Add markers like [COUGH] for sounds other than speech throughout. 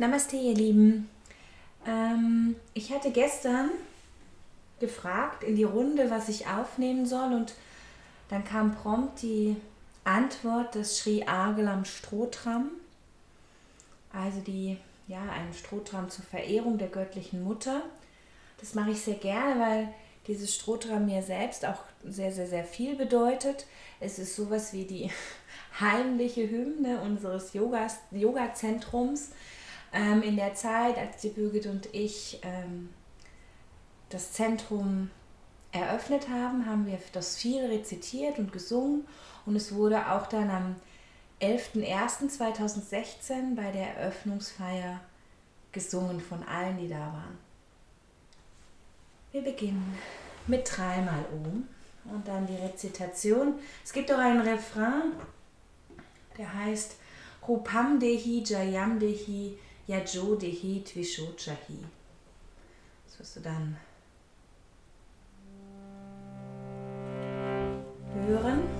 Namaste, ihr Lieben. Ähm, ich hatte gestern gefragt in die Runde, was ich aufnehmen soll und dann kam prompt die Antwort des Sri Agelam Strohtram, also die, ja, ein Strohtram zur Verehrung der göttlichen Mutter. Das mache ich sehr gerne, weil dieses Strohtram mir selbst auch sehr, sehr, sehr viel bedeutet. Es ist sowas wie die [LAUGHS] heimliche Hymne unseres Yoga-Zentrums. Yoga ähm, in der Zeit, als die Birgit und ich ähm, das Zentrum eröffnet haben, haben wir das viel rezitiert und gesungen und es wurde auch dann am 11.01.2016 bei der Eröffnungsfeier gesungen von allen, die da waren. Wir beginnen mit dreimal Om und dann die Rezitation. Es gibt auch einen Refrain, der heißt Rupam Dehi Jayam Dehi Yajo Dehi Tvishochahi. Das wirst du dann hören.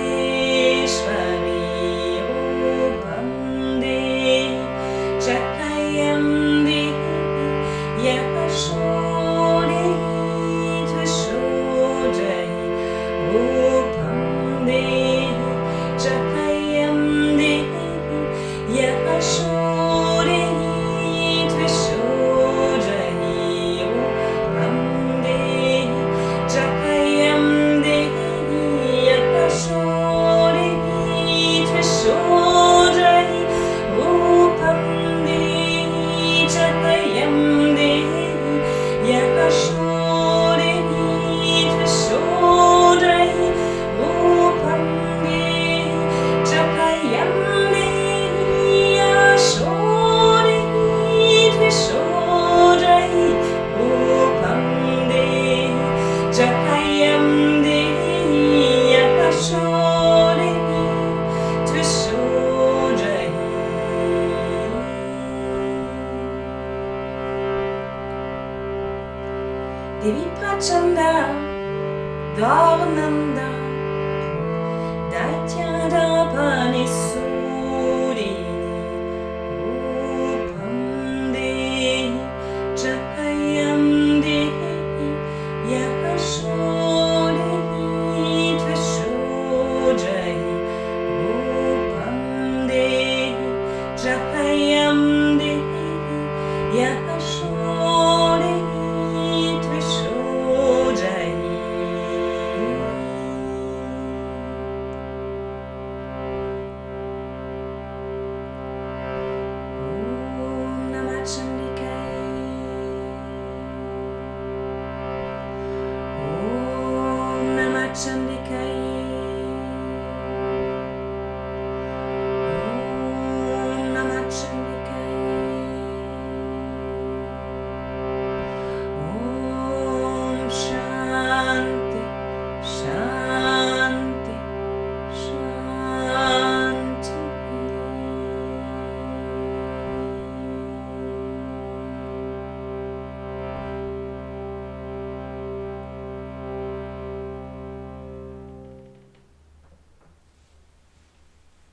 ूरि ऊभे ट्रफ्यन्दे Tvashojai, ऊभे ट्रफयं देहि